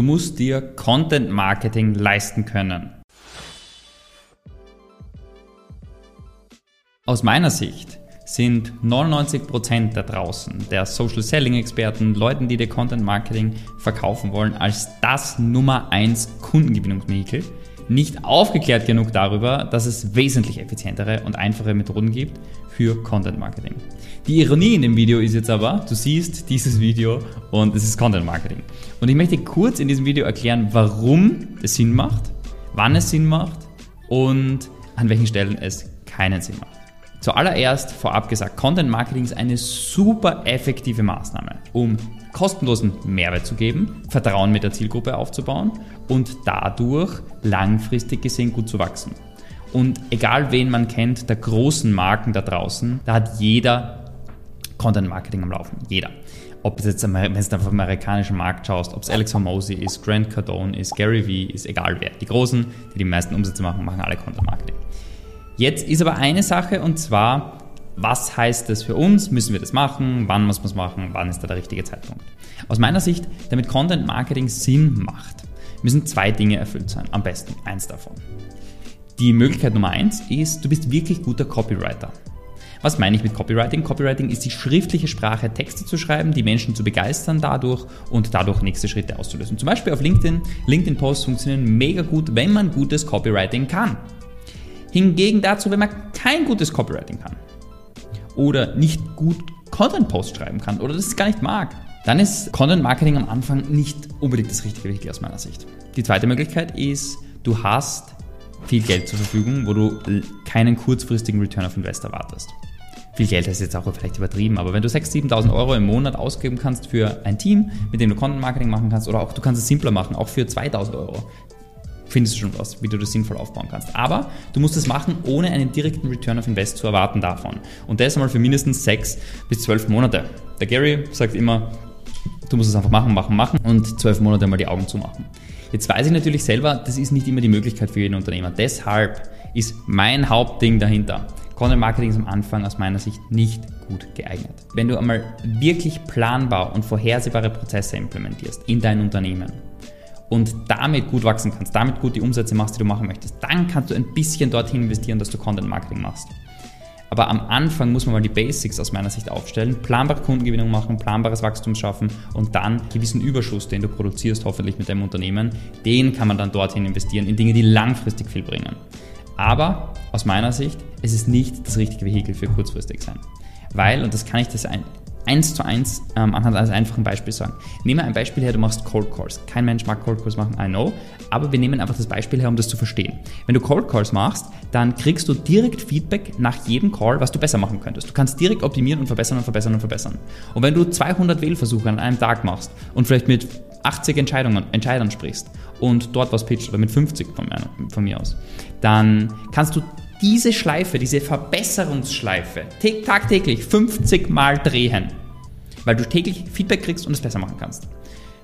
Du musst dir Content Marketing leisten können. Aus meiner Sicht sind 99% da draußen der Social Selling Experten, Leuten, die dir Content Marketing verkaufen wollen, als das Nummer 1 Kundengewinnungsvehikel nicht aufgeklärt genug darüber, dass es wesentlich effizientere und einfache Methoden gibt für Content Marketing. Die Ironie in dem Video ist jetzt aber, du siehst dieses Video und es ist Content Marketing. Und ich möchte kurz in diesem Video erklären, warum es Sinn macht, wann es Sinn macht und an welchen Stellen es keinen Sinn macht. Zuallererst vorab gesagt, Content Marketing ist eine super effektive Maßnahme, um kostenlosen Mehrwert zu geben, Vertrauen mit der Zielgruppe aufzubauen und dadurch langfristig gesehen gut zu wachsen. Und egal wen man kennt, der großen Marken da draußen, da hat jeder Content Marketing am Laufen. Jeder. Ob es jetzt, wenn du auf den amerikanischen Markt schaust, ob es Alex Hormozy ist, Grant Cardone ist, Gary Vee ist, egal wer. Die Großen, die die meisten Umsätze machen, machen alle Content Marketing. Jetzt ist aber eine Sache und zwar, was heißt das für uns? Müssen wir das machen? Wann muss man es machen? Wann ist da der richtige Zeitpunkt? Aus meiner Sicht, damit Content Marketing Sinn macht, müssen zwei Dinge erfüllt sein. Am besten eins davon. Die Möglichkeit Nummer eins ist, du bist wirklich guter Copywriter. Was meine ich mit Copywriting? Copywriting ist die schriftliche Sprache, Texte zu schreiben, die Menschen zu begeistern dadurch und dadurch nächste Schritte auszulösen. Zum Beispiel auf LinkedIn. LinkedIn-Posts funktionieren mega gut, wenn man gutes Copywriting kann. Hingegen dazu, wenn man kein gutes Copywriting kann oder nicht gut Content-Post schreiben kann oder das gar nicht mag, dann ist Content Marketing am Anfang nicht unbedingt das richtige Vehikel aus meiner Sicht. Die zweite Möglichkeit ist, du hast viel Geld zur Verfügung, wo du keinen kurzfristigen Return of Invest erwartest. Viel Geld ist jetzt auch vielleicht übertrieben, aber wenn du 6.000, 7.000 Euro im Monat ausgeben kannst für ein Team, mit dem du Content Marketing machen kannst, oder auch du kannst es simpler machen, auch für 2.000 Euro, findest du schon was, wie du das sinnvoll aufbauen kannst. Aber du musst es machen, ohne einen direkten Return of Invest zu erwarten davon. Und das einmal für mindestens sechs bis zwölf Monate. Der Gary sagt immer, du musst es einfach machen, machen, machen und zwölf Monate mal die Augen zumachen. Jetzt weiß ich natürlich selber, das ist nicht immer die Möglichkeit für jeden Unternehmer. Deshalb ist mein Hauptding dahinter. Content Marketing ist am Anfang aus meiner Sicht nicht gut geeignet. Wenn du einmal wirklich planbar und vorhersehbare Prozesse implementierst in dein Unternehmen, und damit gut wachsen kannst, damit gut die Umsätze machst, die du machen möchtest, dann kannst du ein bisschen dorthin investieren, dass du Content Marketing machst. Aber am Anfang muss man mal die Basics aus meiner Sicht aufstellen, planbare Kundengewinnung machen, planbares Wachstum schaffen und dann gewissen Überschuss, den du produzierst, hoffentlich mit deinem Unternehmen, den kann man dann dorthin investieren, in Dinge, die langfristig viel bringen. Aber aus meiner Sicht, es ist nicht das richtige Vehikel für kurzfristig sein. Weil, und das kann ich das eins zu eins ähm, anhand eines einfachen Beispiels sagen. Nehmen wir ein Beispiel her, du machst Cold Calls. Kein Mensch mag Cold Calls machen, I know, aber wir nehmen einfach das Beispiel her, um das zu verstehen. Wenn du Cold Calls machst, dann kriegst du direkt Feedback nach jedem Call, was du besser machen könntest. Du kannst direkt optimieren und verbessern und verbessern und verbessern. Und wenn du 200 Wählversuche an einem Tag machst und vielleicht mit 80 Entscheidungen, Entscheidern sprichst und dort was pitcht oder mit 50 von mir, von mir aus, dann kannst du diese Schleife, diese Verbesserungsschleife tagtäglich 50 Mal drehen, weil du täglich Feedback kriegst und es besser machen kannst.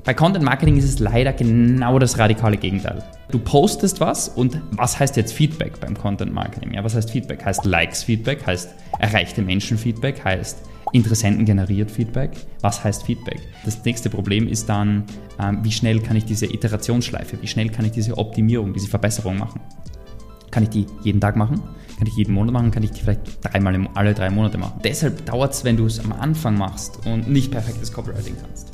Bei Content Marketing ist es leider genau das radikale Gegenteil. Du postest was und was heißt jetzt Feedback beim Content Marketing? Ja, was heißt Feedback? Heißt Likes Feedback, heißt erreichte Menschen Feedback, heißt Interessenten generiert Feedback. Was heißt Feedback? Das nächste Problem ist dann, ähm, wie schnell kann ich diese Iterationsschleife, wie schnell kann ich diese Optimierung, diese Verbesserung machen? Kann ich die jeden Tag machen? Kann ich jeden Monat machen? Kann ich die vielleicht dreimal im, alle drei Monate machen? Deshalb dauert es, wenn du es am Anfang machst und nicht perfektes Copywriting kannst,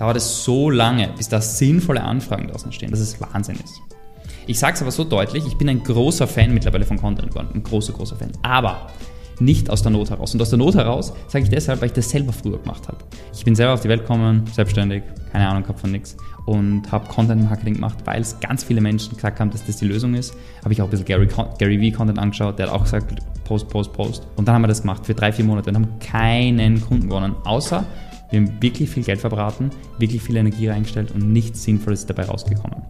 dauert es so lange, bis da sinnvolle Anfragen draußen stehen, dass es Wahnsinn ist. Ich sage es aber so deutlich, ich bin ein großer Fan mittlerweile von Content geworden, ein großer, großer Fan. Aber nicht aus der Not heraus. Und aus der Not heraus sage ich deshalb, weil ich das selber früher gemacht habe. Ich bin selber auf die Welt gekommen, selbstständig, keine Ahnung gehabt von nichts und habe Content Marketing gemacht, weil es ganz viele Menschen gesagt haben, dass das die Lösung ist. Habe ich auch ein bisschen Gary, Gary Vee Content angeschaut, der hat auch gesagt, Post, Post, Post. Und dann haben wir das gemacht für drei, vier Monate und haben keinen Kunden gewonnen, außer wir haben wirklich viel Geld verbraten, wirklich viel Energie reingestellt und nichts Sinnvolles dabei rausgekommen.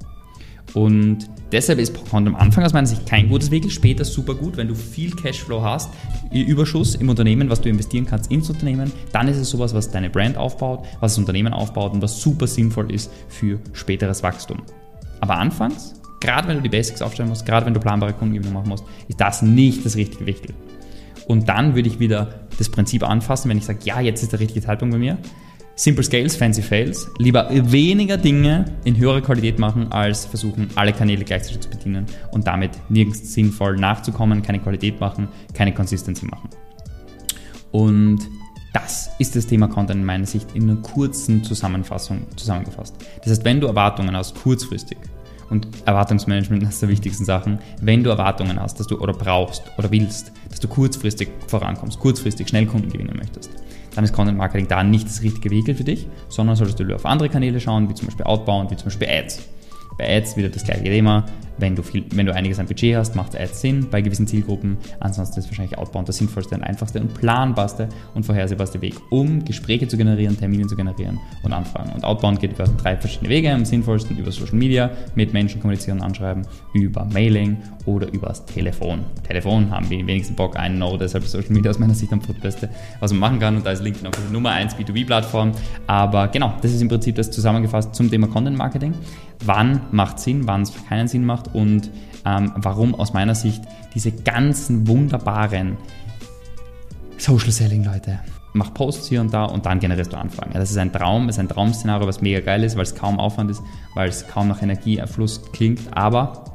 Und deshalb ist Content am Anfang aus meiner Sicht kein gutes Vehikel, später super gut, wenn du viel Cashflow hast, Überschuss im Unternehmen, was du investieren kannst ins Unternehmen, dann ist es sowas, was deine Brand aufbaut, was das Unternehmen aufbaut und was super sinnvoll ist für späteres Wachstum. Aber anfangs, gerade wenn du die Basics aufstellen musst, gerade wenn du planbare Kundengewinnung machen musst, ist das nicht das richtige Vehikel. Und dann würde ich wieder das Prinzip anfassen, wenn ich sage, ja, jetzt ist der richtige Zeitpunkt bei mir, Simple Scales, Fancy Fails. Lieber weniger Dinge in höherer Qualität machen, als versuchen, alle Kanäle gleichzeitig zu bedienen und damit nirgends sinnvoll nachzukommen, keine Qualität machen, keine Consistency machen. Und das ist das Thema Content in meiner Sicht in einer kurzen Zusammenfassung zusammengefasst. Das heißt, wenn du Erwartungen hast, kurzfristig, und Erwartungsmanagement ist der wichtigsten Sachen, wenn du Erwartungen hast, dass du oder brauchst oder willst, dass du kurzfristig vorankommst, kurzfristig schnell Kunden gewinnen möchtest, dann ist Content Marketing da nicht das richtige Vehikel für dich, sondern solltest du auf andere Kanäle schauen, wie zum Beispiel Outbound, wie zum Beispiel Ads. Bei Ads wieder das gleiche Thema. Wenn du, viel, wenn du einiges an Budget hast, macht Ads Sinn bei gewissen Zielgruppen. Ansonsten ist wahrscheinlich Outbound der sinnvollste und einfachste und planbarste und vorhersehbarste Weg, um Gespräche zu generieren, Termine zu generieren und Anfragen. Und Outbound geht über drei verschiedene Wege. Am sinnvollsten über Social Media, mit Menschen kommunizieren und anschreiben, über Mailing oder übers Telefon. Telefon haben wir wenigsten Bock ein No, deshalb ist Social Media aus meiner Sicht am Beste, was man machen kann. Und da ist LinkedIn auch die Nummer 1 B2B-Plattform. Aber genau, das ist im Prinzip das zusammengefasst zum Thema Content Marketing. Wann macht Sinn, wann es keinen Sinn macht und ähm, warum aus meiner Sicht diese ganzen wunderbaren Social Selling Leute. Mach Posts hier und da und dann generierst du Anfragen. Ja, das ist ein Traum, ist ein Traum-Szenario, was mega geil ist, weil es kaum Aufwand ist, weil es kaum nach Energiefluss klingt, aber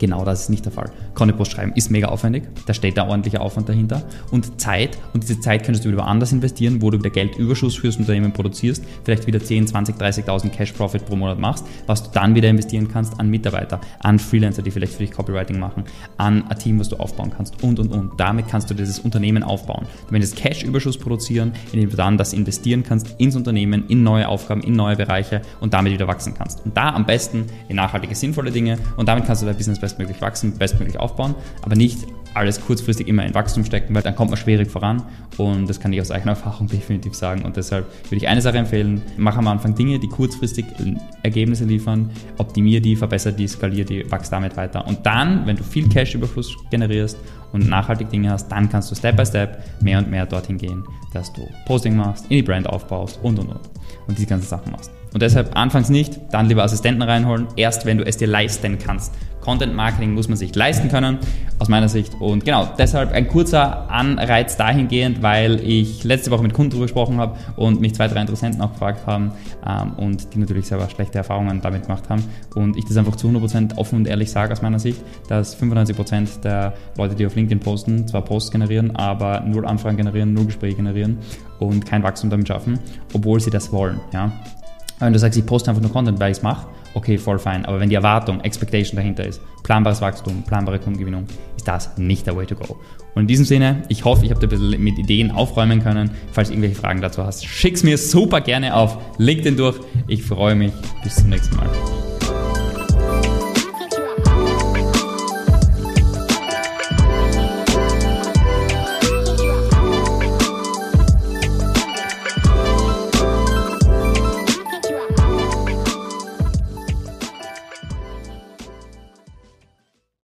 Genau das ist nicht der Fall. Post schreiben ist mega aufwendig, da steht da ordentlicher Aufwand dahinter und Zeit und diese Zeit könntest du wieder woanders investieren, wo du wieder Geldüberschuss fürs Unternehmen produzierst, vielleicht wieder 10, 20, 30.000 Cash Profit pro Monat machst, was du dann wieder investieren kannst an Mitarbeiter, an Freelancer, die vielleicht für dich Copywriting machen, an ein Team, was du aufbauen kannst und und und. Damit kannst du dieses Unternehmen aufbauen. Du möchtest Cash-Überschuss produzieren, indem du dann das investieren kannst ins Unternehmen, in neue Aufgaben, in neue Bereiche und damit wieder wachsen kannst. Und da am besten in nachhaltige, sinnvolle Dinge und damit kannst du dein Business bestmöglich wachsen, bestmöglich aufbauen, aber nicht alles kurzfristig immer in Wachstum stecken, weil dann kommt man schwierig voran und das kann ich aus eigener Erfahrung definitiv sagen und deshalb würde ich eine Sache empfehlen, mach am Anfang Dinge, die kurzfristig Ergebnisse liefern, optimier die, verbessere die, skalier die, wachs damit weiter und dann, wenn du viel Cash-Überfluss generierst und nachhaltig Dinge hast, dann kannst du Step by Step mehr und mehr dorthin gehen, dass du Posting machst, in die Brand aufbaust und und und und diese ganzen Sachen machst. Und deshalb anfangs nicht, dann lieber Assistenten reinholen, erst wenn du es dir leisten kannst. Content Marketing muss man sich leisten können, aus meiner Sicht. Und genau, deshalb ein kurzer Anreiz dahingehend, weil ich letzte Woche mit Kunden darüber gesprochen habe und mich zwei, drei Interessenten auch gefragt haben ähm, und die natürlich selber schlechte Erfahrungen damit gemacht haben. Und ich das einfach zu 100% offen und ehrlich sage aus meiner Sicht, dass 95% der Leute, die auf LinkedIn posten, zwar Posts generieren, aber null Anfragen generieren, null Gespräche generieren und kein Wachstum damit schaffen, obwohl sie das wollen. Ja? Wenn du sagst, ich poste einfach nur Content, weil ich es mache, okay, voll fein. Aber wenn die Erwartung, Expectation dahinter ist, planbares Wachstum, planbare Kundengewinnung, ist das nicht der Way to go. Und in diesem Sinne, ich hoffe, ich habe dir ein bisschen mit Ideen aufräumen können. Falls du irgendwelche Fragen dazu hast, schick's mir super gerne auf LinkedIn durch. Ich freue mich. Bis zum nächsten Mal.